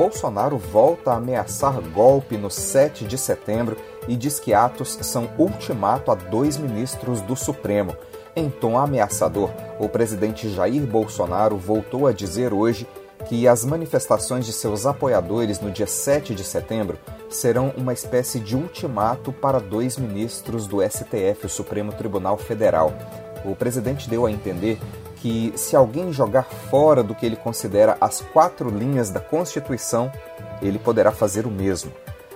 Bolsonaro volta a ameaçar golpe no 7 de setembro e diz que atos são ultimato a dois ministros do Supremo. Em tom ameaçador, o presidente Jair Bolsonaro voltou a dizer hoje que as manifestações de seus apoiadores no dia 7 de setembro serão uma espécie de ultimato para dois ministros do STF, o Supremo Tribunal Federal. O presidente deu a entender que, se alguém jogar fora do que ele considera as quatro linhas da Constituição, ele poderá fazer o mesmo.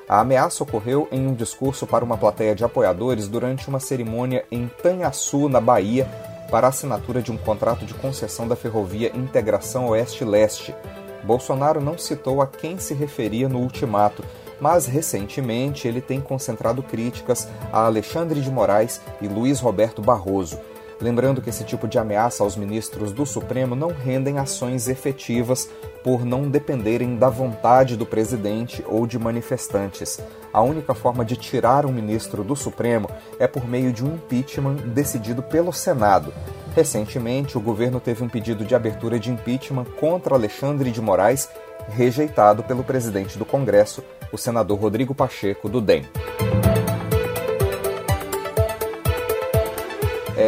A ameaça ocorreu em um discurso para uma plateia de apoiadores durante uma cerimônia em Tanhaçu, na Bahia, para a assinatura de um contrato de concessão da ferrovia Integração Oeste-Leste. Bolsonaro não citou a quem se referia no ultimato, mas recentemente ele tem concentrado críticas a Alexandre de Moraes e Luiz Roberto Barroso. Lembrando que esse tipo de ameaça aos ministros do Supremo não rendem ações efetivas por não dependerem da vontade do presidente ou de manifestantes. A única forma de tirar um ministro do Supremo é por meio de um impeachment decidido pelo Senado. Recentemente, o governo teve um pedido de abertura de impeachment contra Alexandre de Moraes, rejeitado pelo presidente do Congresso, o senador Rodrigo Pacheco, do DEM.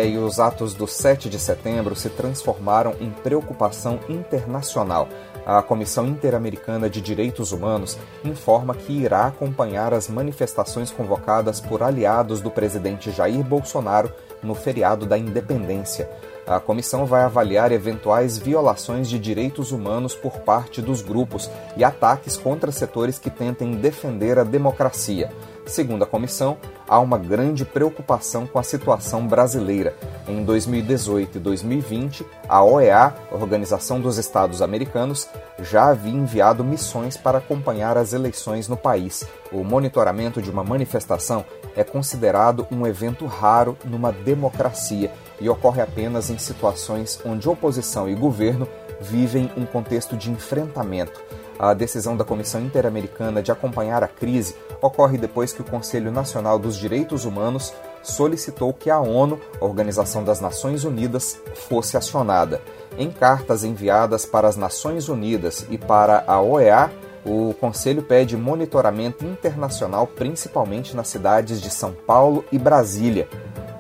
E os atos do 7 de setembro se transformaram em preocupação internacional. A Comissão Interamericana de Direitos Humanos informa que irá acompanhar as manifestações convocadas por aliados do presidente Jair Bolsonaro no feriado da Independência. A comissão vai avaliar eventuais violações de direitos humanos por parte dos grupos e ataques contra setores que tentem defender a democracia. Segundo a comissão, há uma grande preocupação com a situação brasileira. Em 2018 e 2020, a OEA, Organização dos Estados Americanos, já havia enviado missões para acompanhar as eleições no país. O monitoramento de uma manifestação é considerado um evento raro numa democracia e ocorre apenas em situações onde oposição e governo vivem um contexto de enfrentamento. A decisão da Comissão Interamericana de acompanhar a crise ocorre depois que o Conselho Nacional dos Direitos Humanos solicitou que a ONU, Organização das Nações Unidas, fosse acionada. Em cartas enviadas para as Nações Unidas e para a OEA, o Conselho pede monitoramento internacional, principalmente nas cidades de São Paulo e Brasília,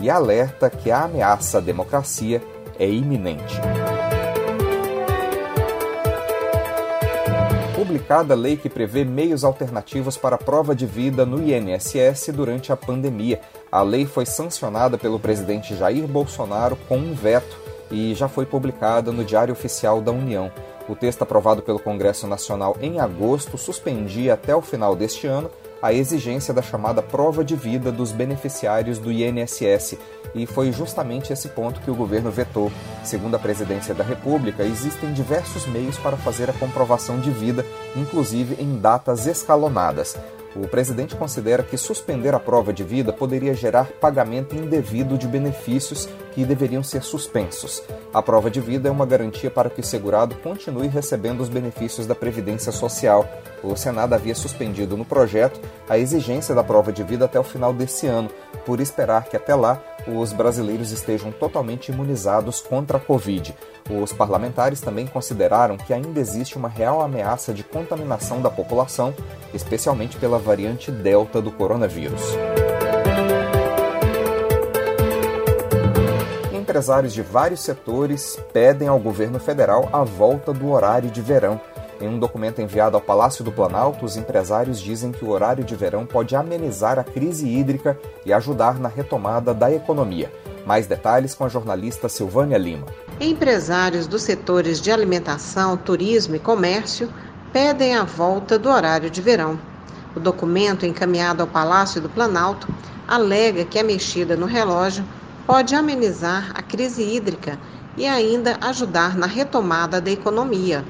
e alerta que a ameaça à democracia é iminente. Publicada a lei que prevê meios alternativos para a prova de vida no INSS durante a pandemia. A lei foi sancionada pelo presidente Jair Bolsonaro com um veto e já foi publicada no Diário Oficial da União. O texto aprovado pelo Congresso Nacional em agosto suspendia até o final deste ano a exigência da chamada prova de vida dos beneficiários do INSS, e foi justamente esse ponto que o governo vetou. Segundo a presidência da República, existem diversos meios para fazer a comprovação de vida, inclusive em datas escalonadas. O presidente considera que suspender a prova de vida poderia gerar pagamento indevido de benefícios que deveriam ser suspensos. A prova de vida é uma garantia para que o segurado continue recebendo os benefícios da Previdência Social. O Senado havia suspendido no projeto a exigência da prova de vida até o final desse ano, por esperar que até lá os brasileiros estejam totalmente imunizados contra a Covid. Os parlamentares também consideraram que ainda existe uma real ameaça de contaminação da população, especialmente pela variante Delta do coronavírus. Empresários de vários setores pedem ao governo federal a volta do horário de verão. Em um documento enviado ao Palácio do Planalto, os empresários dizem que o horário de verão pode amenizar a crise hídrica e ajudar na retomada da economia. Mais detalhes com a jornalista Silvânia Lima. Empresários dos setores de alimentação, turismo e comércio pedem a volta do horário de verão. O documento encaminhado ao Palácio do Planalto alega que a mexida no relógio pode amenizar a crise hídrica e ainda ajudar na retomada da economia.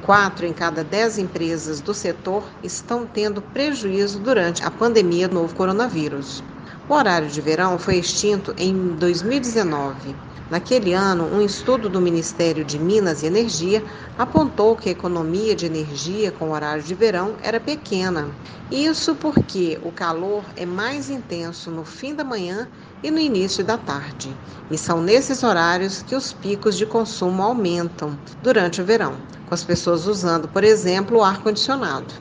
Quatro em cada dez empresas do setor estão tendo prejuízo durante a pandemia do novo coronavírus. O horário de verão foi extinto em 2019. Naquele ano, um estudo do Ministério de Minas e Energia apontou que a economia de energia com horário de verão era pequena. Isso porque o calor é mais intenso no fim da manhã e no início da tarde. E são nesses horários que os picos de consumo aumentam durante o verão, com as pessoas usando, por exemplo, o ar-condicionado.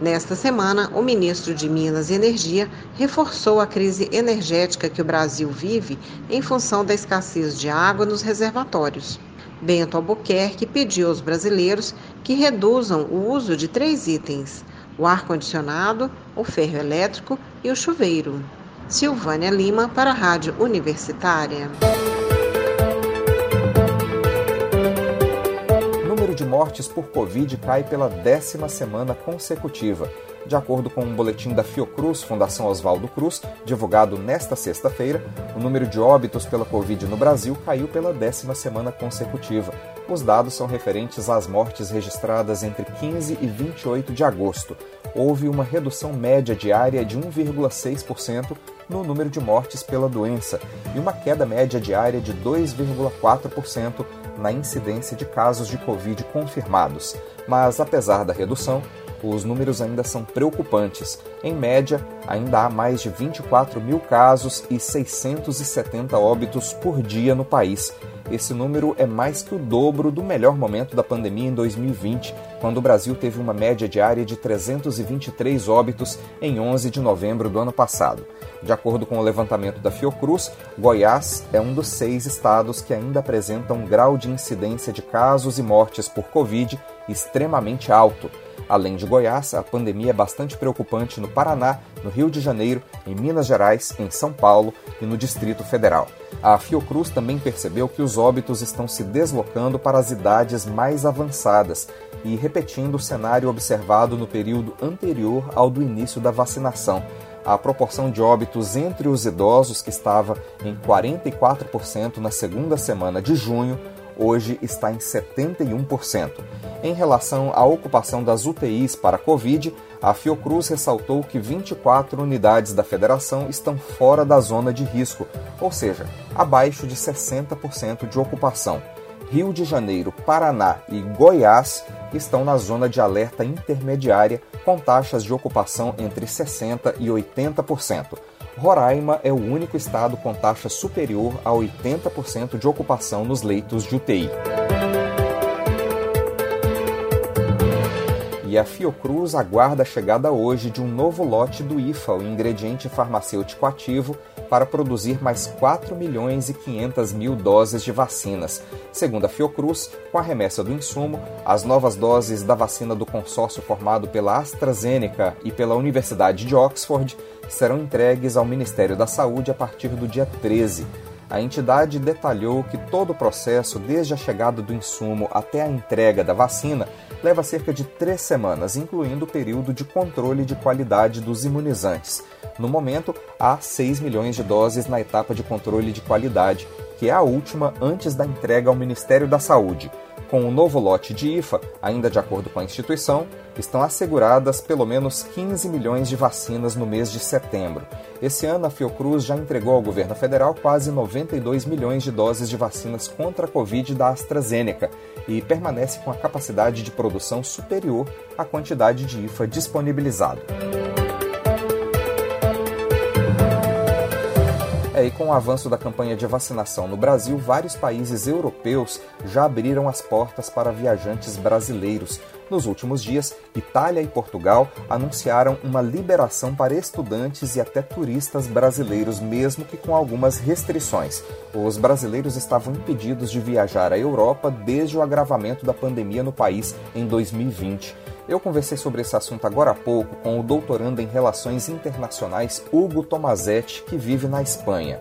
Nesta semana, o ministro de Minas e Energia reforçou a crise energética que o Brasil vive em função da escassez de água nos reservatórios. Bento Albuquerque pediu aos brasileiros que reduzam o uso de três itens: o ar-condicionado, o ferro elétrico e o chuveiro. Silvânia Lima, para a Rádio Universitária. De mortes por Covid cai pela décima semana consecutiva. De acordo com um boletim da Fiocruz, Fundação Oswaldo Cruz, divulgado nesta sexta-feira, o número de óbitos pela Covid no Brasil caiu pela décima semana consecutiva. Os dados são referentes às mortes registradas entre 15 e 28 de agosto. Houve uma redução média diária de 1,6% no número de mortes pela doença e uma queda média diária de 2,4% na incidência de casos de Covid confirmados. Mas, apesar da redução, os números ainda são preocupantes. Em média, ainda há mais de 24 mil casos e 670 óbitos por dia no país. Esse número é mais que o dobro do melhor momento da pandemia em 2020, quando o Brasil teve uma média diária de 323 óbitos em 11 de novembro do ano passado. De acordo com o levantamento da Fiocruz, Goiás é um dos seis estados que ainda apresentam um grau de incidência de casos e mortes por Covid extremamente alto. Além de Goiás, a pandemia é bastante preocupante no Paraná, no Rio de Janeiro, em Minas Gerais, em São Paulo e no Distrito Federal. A Fiocruz também percebeu que os óbitos estão se deslocando para as idades mais avançadas e repetindo o cenário observado no período anterior ao do início da vacinação. A proporção de óbitos entre os idosos, que estava em 44% na segunda semana de junho, hoje está em 71%. Em relação à ocupação das UTIs para a Covid, a Fiocruz ressaltou que 24 unidades da federação estão fora da zona de risco, ou seja, abaixo de 60% de ocupação. Rio de Janeiro, Paraná e Goiás estão na zona de alerta intermediária, com taxas de ocupação entre 60% e 80%. Roraima é o único estado com taxa superior a 80% de ocupação nos leitos de UTI. E a Fiocruz aguarda a chegada hoje de um novo lote do IFA, o ingrediente farmacêutico ativo, para produzir mais 4 milhões e 500 mil doses de vacinas. Segundo a Fiocruz, com a remessa do insumo, as novas doses da vacina do consórcio formado pela AstraZeneca e pela Universidade de Oxford serão entregues ao Ministério da Saúde a partir do dia 13. A entidade detalhou que todo o processo, desde a chegada do insumo até a entrega da vacina, leva cerca de três semanas, incluindo o período de controle de qualidade dos imunizantes. No momento, há 6 milhões de doses na etapa de controle de qualidade, que é a última antes da entrega ao Ministério da Saúde. Com o novo lote de IFA, ainda de acordo com a instituição, estão asseguradas pelo menos 15 milhões de vacinas no mês de setembro. Esse ano, a Fiocruz já entregou ao governo federal quase 92 milhões de doses de vacinas contra a Covid da AstraZeneca e permanece com a capacidade de produção superior à quantidade de IFA disponibilizado. E com o avanço da campanha de vacinação no Brasil, vários países europeus já abriram as portas para viajantes brasileiros. Nos últimos dias, Itália e Portugal anunciaram uma liberação para estudantes e até turistas brasileiros, mesmo que com algumas restrições. Os brasileiros estavam impedidos de viajar à Europa desde o agravamento da pandemia no país em 2020. Eu conversei sobre esse assunto agora há pouco com o doutorando em Relações Internacionais Hugo Tomazetti, que vive na Espanha.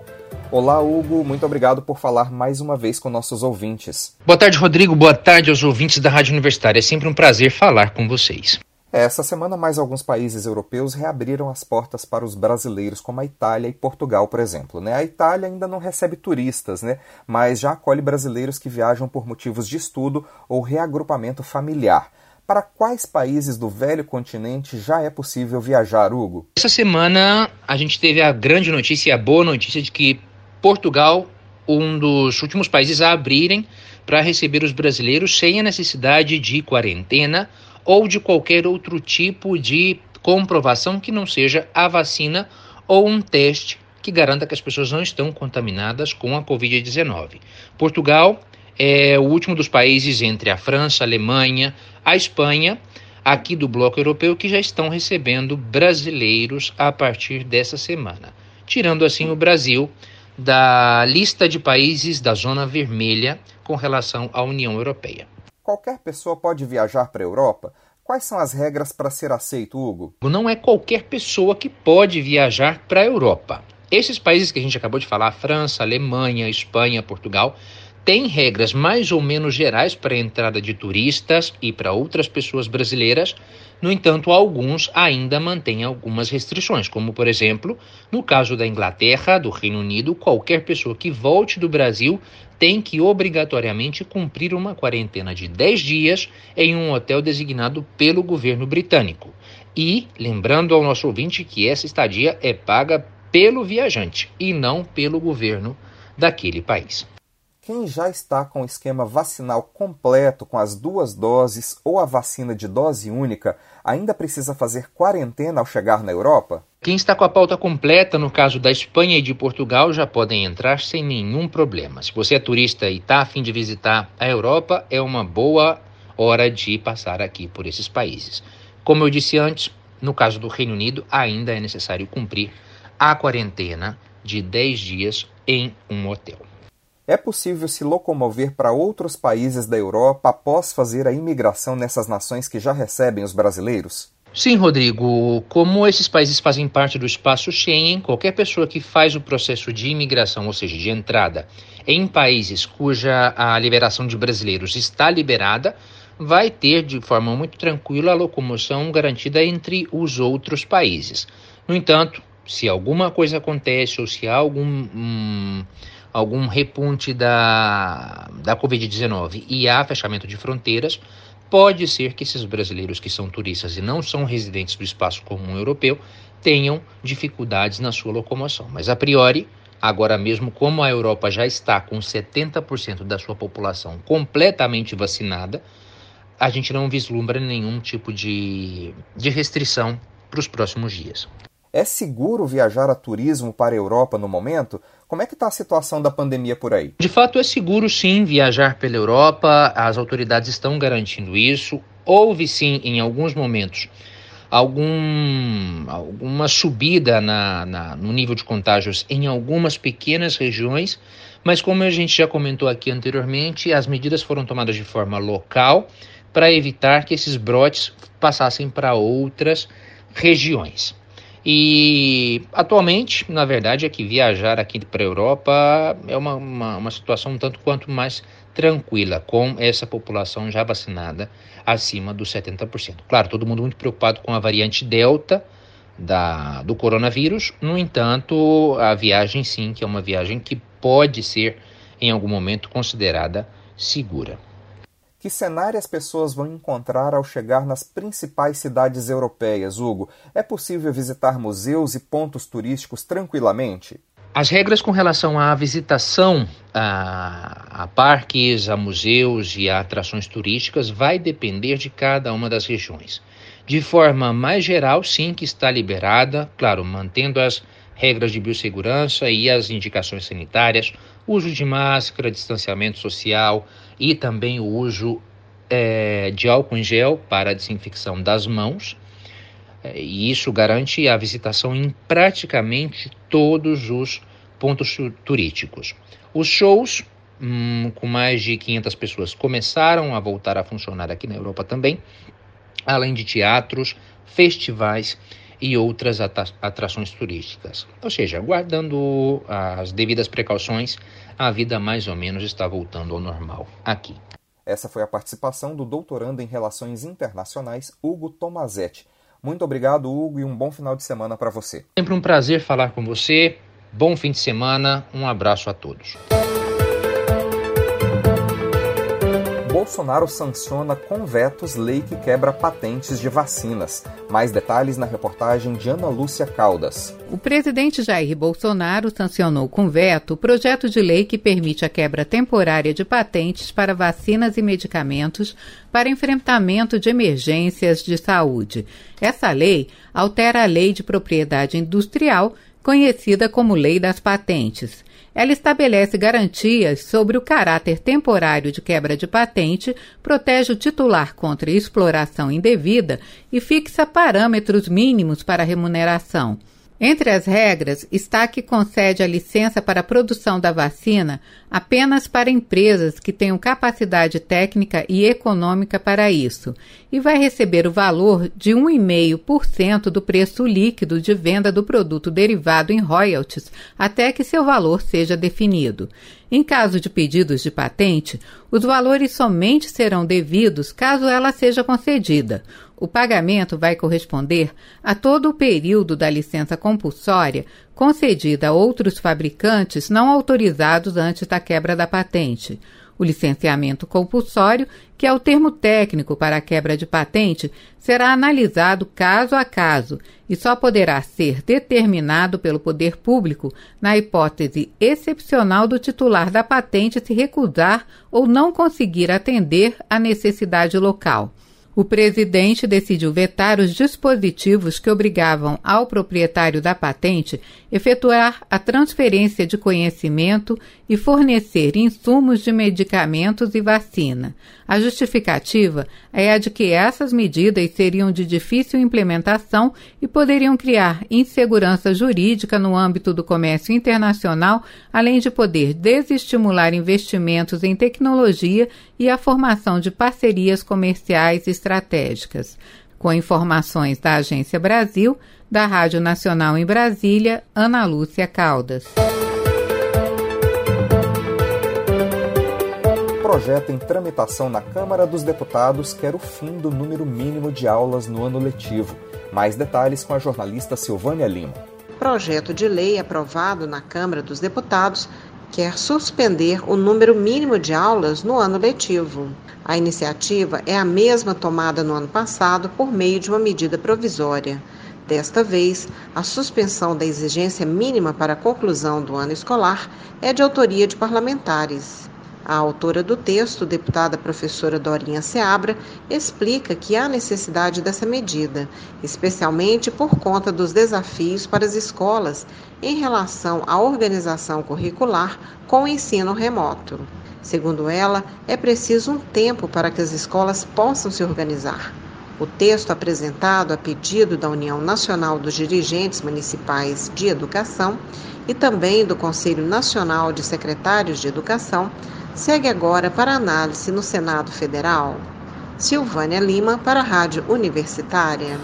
Olá, Hugo, muito obrigado por falar mais uma vez com nossos ouvintes. Boa tarde, Rodrigo. Boa tarde aos ouvintes da Rádio Universitária. É sempre um prazer falar com vocês. Essa semana, mais alguns países europeus reabriram as portas para os brasileiros, como a Itália e Portugal, por exemplo. Né? A Itália ainda não recebe turistas, né? mas já acolhe brasileiros que viajam por motivos de estudo ou reagrupamento familiar. Para quais países do velho continente já é possível viajar, Hugo? Essa semana a gente teve a grande notícia e a boa notícia de que Portugal, um dos últimos países a abrirem para receber os brasileiros sem a necessidade de quarentena ou de qualquer outro tipo de comprovação que não seja a vacina ou um teste que garanta que as pessoas não estão contaminadas com a Covid-19. Portugal é o último dos países entre a França, a Alemanha, a Espanha, aqui do bloco europeu, que já estão recebendo brasileiros a partir dessa semana, tirando assim o Brasil da lista de países da zona vermelha com relação à União Europeia. Qualquer pessoa pode viajar para a Europa? Quais são as regras para ser aceito, Hugo? Não é qualquer pessoa que pode viajar para a Europa. Esses países que a gente acabou de falar, França, Alemanha, Espanha, Portugal, têm regras mais ou menos gerais para a entrada de turistas e para outras pessoas brasileiras, no entanto, alguns ainda mantêm algumas restrições, como, por exemplo, no caso da Inglaterra, do Reino Unido, qualquer pessoa que volte do Brasil tem que obrigatoriamente cumprir uma quarentena de 10 dias em um hotel designado pelo governo britânico. E, lembrando ao nosso ouvinte que essa estadia é paga pelo viajante e não pelo governo daquele país. Quem já está com o esquema vacinal completo com as duas doses ou a vacina de dose única ainda precisa fazer quarentena ao chegar na Europa? Quem está com a pauta completa, no caso da Espanha e de Portugal, já podem entrar sem nenhum problema. Se você é turista e está a fim de visitar a Europa, é uma boa hora de passar aqui por esses países. Como eu disse antes, no caso do Reino Unido, ainda é necessário cumprir a quarentena de 10 dias em um hotel. É possível se locomover para outros países da Europa após fazer a imigração nessas nações que já recebem os brasileiros? Sim, Rodrigo. Como esses países fazem parte do espaço Schengen, qualquer pessoa que faz o processo de imigração, ou seja, de entrada, em países cuja a liberação de brasileiros está liberada, vai ter de forma muito tranquila a locomoção garantida entre os outros países. No entanto, se alguma coisa acontece ou se há algum. Hum, algum repunte da, da Covid-19 e há fechamento de fronteiras, pode ser que esses brasileiros que são turistas e não são residentes do espaço comum europeu tenham dificuldades na sua locomoção. Mas a priori, agora mesmo, como a Europa já está com 70% da sua população completamente vacinada, a gente não vislumbra nenhum tipo de, de restrição para os próximos dias. É seguro viajar a turismo para a Europa no momento? Como é que está a situação da pandemia por aí? De fato, é seguro sim viajar pela Europa. As autoridades estão garantindo isso. Houve sim, em alguns momentos, algum, alguma subida na, na, no nível de contágios em algumas pequenas regiões, mas como a gente já comentou aqui anteriormente, as medidas foram tomadas de forma local para evitar que esses brotes passassem para outras regiões. E atualmente, na verdade, é que viajar aqui para a Europa é uma, uma, uma, situação um tanto quanto mais tranquila, com essa população já vacinada acima dos 70%. Claro, todo mundo muito preocupado com a variante Delta da, do coronavírus, no entanto, a viagem sim, que é uma viagem que pode ser em algum momento considerada segura. Que cenário as pessoas vão encontrar ao chegar nas principais cidades europeias, Hugo? É possível visitar museus e pontos turísticos tranquilamente? As regras com relação à visitação a, a, parques, a museus e a atrações turísticas vai depender de cada uma das regiões. De forma mais geral, sim, que está liberada, claro, mantendo as regras de biossegurança e as indicações sanitárias, uso de máscara, distanciamento social e também o uso é, de álcool em gel para a desinfecção das mãos. É, e isso garante a visitação em praticamente todos os pontos turísticos. Os shows, hum, com mais de 500 pessoas, começaram a voltar a funcionar aqui na Europa também, além de teatros, festivais e outras atrações turísticas. Ou seja, guardando as devidas precauções, a vida mais ou menos está voltando ao normal aqui. Essa foi a participação do doutorando em Relações Internacionais, Hugo Tomazetti. Muito obrigado, Hugo, e um bom final de semana para você. Sempre um prazer falar com você. Bom fim de semana. Um abraço a todos. Bolsonaro sanciona com vetos lei que quebra patentes de vacinas. Mais detalhes na reportagem de Ana Lúcia Caldas. O presidente Jair Bolsonaro sancionou com veto o projeto de lei que permite a quebra temporária de patentes para vacinas e medicamentos para enfrentamento de emergências de saúde. Essa lei altera a Lei de Propriedade Industrial, conhecida como Lei das Patentes. Ela estabelece garantias sobre o caráter temporário de quebra de patente, protege o titular contra exploração indevida e fixa parâmetros mínimos para remuneração. Entre as regras está que concede a licença para a produção da vacina apenas para empresas que tenham capacidade técnica e econômica para isso e vai receber o valor de 1,5% do preço líquido de venda do produto derivado em royalties até que seu valor seja definido. Em caso de pedidos de patente, os valores somente serão devidos caso ela seja concedida. O pagamento vai corresponder a todo o período da licença compulsória concedida a outros fabricantes não autorizados antes da quebra da patente. O licenciamento compulsório, que é o termo técnico para a quebra de patente, será analisado caso a caso e só poderá ser determinado pelo poder público na hipótese excepcional do titular da patente se recusar ou não conseguir atender à necessidade local. O presidente decidiu vetar os dispositivos que obrigavam ao proprietário da patente efetuar a transferência de conhecimento e fornecer insumos de medicamentos e vacina. A justificativa é a de que essas medidas seriam de difícil implementação e poderiam criar insegurança jurídica no âmbito do comércio internacional, além de poder desestimular investimentos em tecnologia e a formação de parcerias comerciais estratégicas. Com informações da Agência Brasil, da Rádio Nacional em Brasília, Ana Lúcia Caldas. Projeto em tramitação na Câmara dos Deputados quer o fim do número mínimo de aulas no ano letivo. Mais detalhes com a jornalista Silvânia Lima. Projeto de lei aprovado na Câmara dos Deputados quer suspender o número mínimo de aulas no ano letivo. A iniciativa é a mesma tomada no ano passado por meio de uma medida provisória. Desta vez, a suspensão da exigência mínima para a conclusão do ano escolar é de autoria de parlamentares. A autora do texto, deputada professora Dorinha Seabra, explica que há necessidade dessa medida, especialmente por conta dos desafios para as escolas em relação à organização curricular com o ensino remoto. Segundo ela, é preciso um tempo para que as escolas possam se organizar. O texto apresentado a pedido da União Nacional dos Dirigentes Municipais de Educação e também do Conselho Nacional de Secretários de Educação segue agora para análise no Senado Federal. Silvânia Lima para a Rádio Universitária.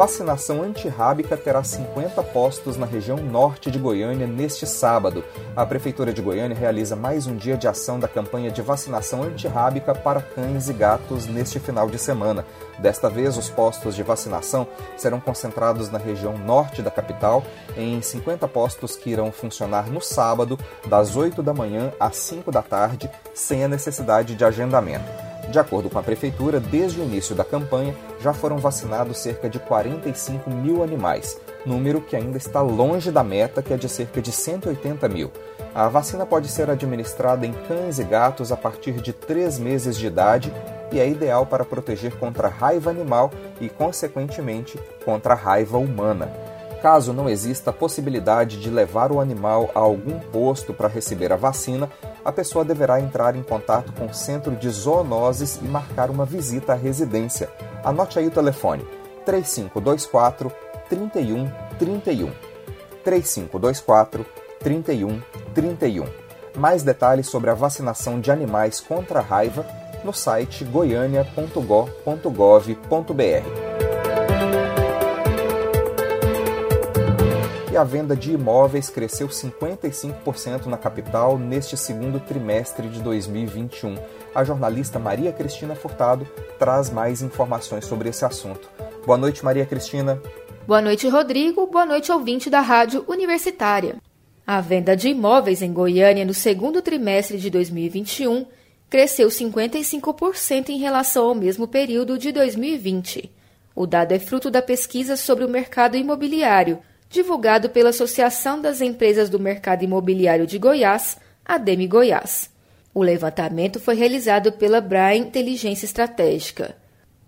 Vacinação antirrábica terá 50 postos na região norte de Goiânia neste sábado. A Prefeitura de Goiânia realiza mais um dia de ação da campanha de vacinação antirrábica para cães e gatos neste final de semana. Desta vez, os postos de vacinação serão concentrados na região norte da capital, em 50 postos que irão funcionar no sábado, das 8 da manhã às 5 da tarde, sem a necessidade de agendamento. De acordo com a Prefeitura, desde o início da campanha já foram vacinados cerca de 45 mil animais, número que ainda está longe da meta, que é de cerca de 180 mil. A vacina pode ser administrada em cães e gatos a partir de 3 meses de idade e é ideal para proteger contra a raiva animal e, consequentemente, contra a raiva humana. Caso não exista possibilidade de levar o animal a algum posto para receber a vacina, a pessoa deverá entrar em contato com o centro de zoonoses e marcar uma visita à residência. Anote aí o telefone: 3524 3131. 3524 3131. Mais detalhes sobre a vacinação de animais contra a raiva no site goiania.gov.br. e a venda de imóveis cresceu 55% na capital neste segundo trimestre de 2021. A jornalista Maria Cristina Furtado traz mais informações sobre esse assunto. Boa noite, Maria Cristina. Boa noite, Rodrigo. Boa noite, ouvinte da Rádio Universitária. A venda de imóveis em Goiânia no segundo trimestre de 2021 cresceu 55% em relação ao mesmo período de 2020. O dado é fruto da pesquisa sobre o mercado imobiliário, divulgado pela Associação das Empresas do Mercado Imobiliário de Goiás, ADEME Goiás. O levantamento foi realizado pela Brain Inteligência Estratégica.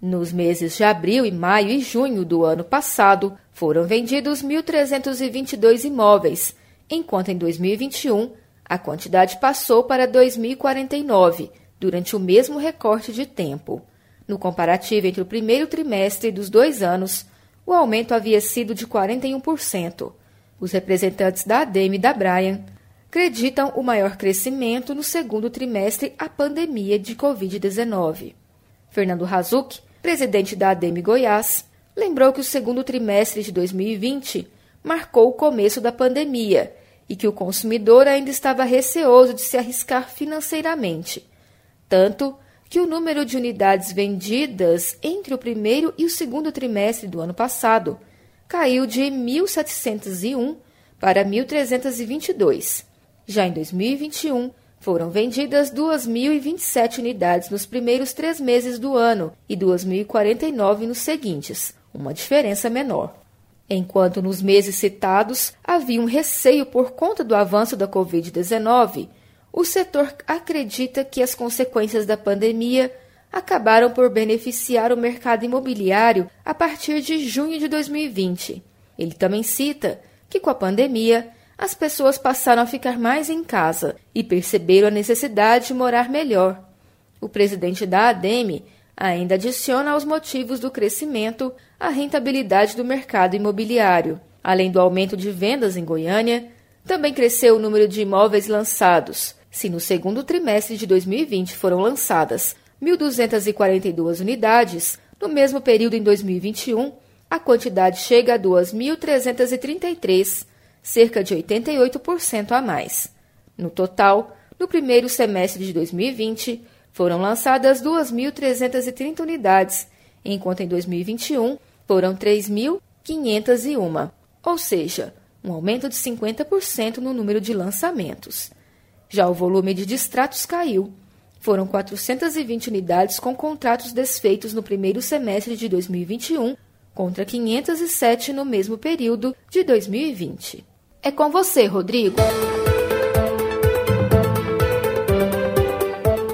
Nos meses de abril e maio e junho do ano passado, foram vendidos 1.322 imóveis, enquanto em 2021 a quantidade passou para 2.049, durante o mesmo recorte de tempo. No comparativo entre o primeiro trimestre dos dois anos, o aumento havia sido de 41%. Os representantes da ADEME e da Brian acreditam o maior crescimento no segundo trimestre à pandemia de Covid-19. Fernando Razuc, presidente da ADEME Goiás, lembrou que o segundo trimestre de 2020 marcou o começo da pandemia e que o consumidor ainda estava receoso de se arriscar financeiramente, tanto que o número de unidades vendidas entre o primeiro e o segundo trimestre do ano passado caiu de 1.701 para 1.322. Já em 2021, foram vendidas 2.027 unidades nos primeiros três meses do ano e 2.049 nos seguintes, uma diferença menor. Enquanto nos meses citados havia um receio por conta do avanço da Covid-19, o setor acredita que as consequências da pandemia acabaram por beneficiar o mercado imobiliário a partir de junho de 2020. Ele também cita que, com a pandemia, as pessoas passaram a ficar mais em casa e perceberam a necessidade de morar melhor. O presidente da ADEME ainda adiciona aos motivos do crescimento a rentabilidade do mercado imobiliário. Além do aumento de vendas em Goiânia, também cresceu o número de imóveis lançados. Se no segundo trimestre de 2020 foram lançadas 1.242 unidades, no mesmo período em 2021, a quantidade chega a 2.333, cerca de 88% a mais. No total, no primeiro semestre de 2020, foram lançadas 2.330 unidades, enquanto em 2021 foram 3.501, ou seja, um aumento de 50% no número de lançamentos. Já o volume de distratos caiu. Foram 420 unidades com contratos desfeitos no primeiro semestre de 2021, contra 507 no mesmo período de 2020. É com você, Rodrigo.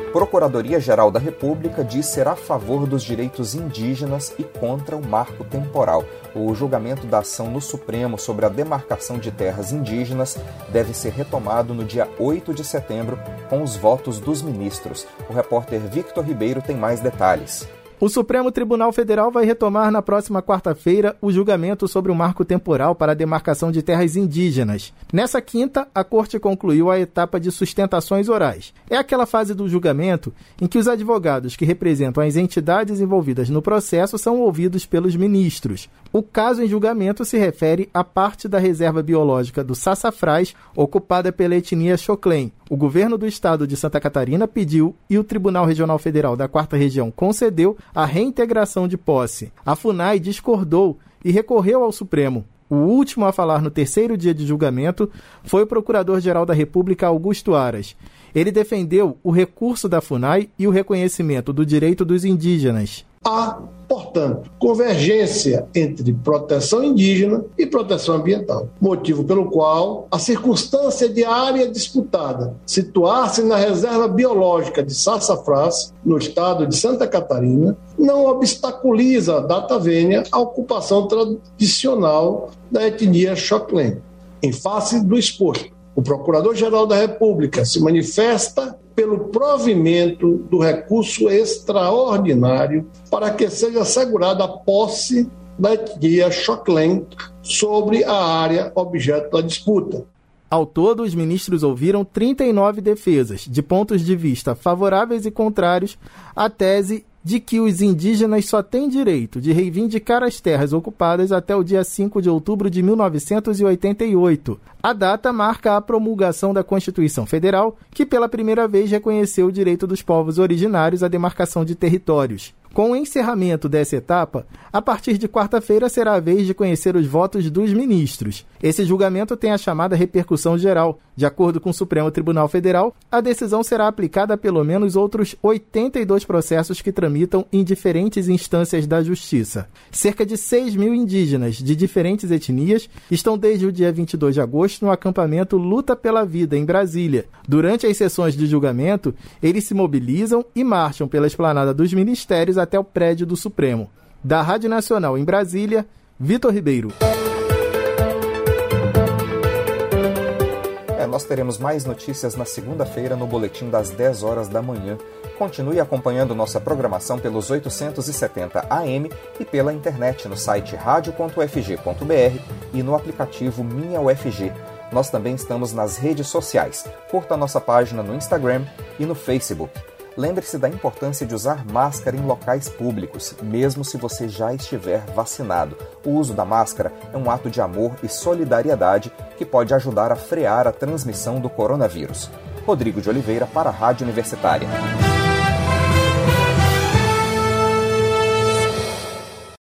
Procuradoria-Geral da República diz ser a favor dos direitos indígenas e contra o marco temporal. O julgamento da ação no Supremo sobre a demarcação de terras indígenas deve ser retomado no dia 8 de setembro com os votos dos ministros. O repórter Victor Ribeiro tem mais detalhes. O Supremo Tribunal Federal vai retomar na próxima quarta-feira o julgamento sobre o marco temporal para a demarcação de terras indígenas. Nessa quinta, a Corte concluiu a etapa de sustentações orais. É aquela fase do julgamento em que os advogados que representam as entidades envolvidas no processo são ouvidos pelos ministros. O caso em julgamento se refere à parte da reserva biológica do Sassafrás, ocupada pela etnia Choclen, o governo do estado de Santa Catarina pediu e o Tribunal Regional Federal da Quarta Região concedeu a reintegração de posse. A FUNAI discordou e recorreu ao Supremo. O último a falar no terceiro dia de julgamento foi o Procurador-Geral da República, Augusto Aras. Ele defendeu o recurso da FUNAI e o reconhecimento do direito dos indígenas. Há, portanto, convergência entre proteção indígena e proteção ambiental, motivo pelo qual a circunstância de área disputada situar-se na reserva biológica de Sassafrás, no estado de Santa Catarina, não obstaculiza a data vênia a ocupação tradicional da etnia Xoclen. Em face do exposto, o Procurador-Geral da República se manifesta pelo provimento do recurso extraordinário para que seja assegurada a posse da etnia Choclen sobre a área objeto da disputa. Ao todo, os ministros ouviram 39 defesas, de pontos de vista favoráveis e contrários à tese de que os indígenas só têm direito de reivindicar as terras ocupadas até o dia 5 de outubro de 1988. A data marca a promulgação da Constituição Federal, que pela primeira vez reconheceu o direito dos povos originários à demarcação de territórios. Com o encerramento dessa etapa, a partir de quarta-feira será a vez de conhecer os votos dos ministros. Esse julgamento tem a chamada repercussão geral. De acordo com o Supremo Tribunal Federal, a decisão será aplicada a pelo menos outros 82 processos que tramitam em diferentes instâncias da Justiça. Cerca de 6 mil indígenas de diferentes etnias estão desde o dia 22 de agosto no acampamento Luta pela Vida, em Brasília. Durante as sessões de julgamento, eles se mobilizam e marcham pela esplanada dos ministérios até o prédio do Supremo. Da Rádio Nacional em Brasília, Vitor Ribeiro. É, nós teremos mais notícias na segunda-feira no boletim das 10 horas da manhã. Continue acompanhando nossa programação pelos 870 AM e pela internet no site radio.ufg.br e no aplicativo Minha UFG. Nós também estamos nas redes sociais. Curta nossa página no Instagram e no Facebook. Lembre-se da importância de usar máscara em locais públicos, mesmo se você já estiver vacinado. O uso da máscara é um ato de amor e solidariedade que pode ajudar a frear a transmissão do coronavírus. Rodrigo de Oliveira para a Rádio Universitária.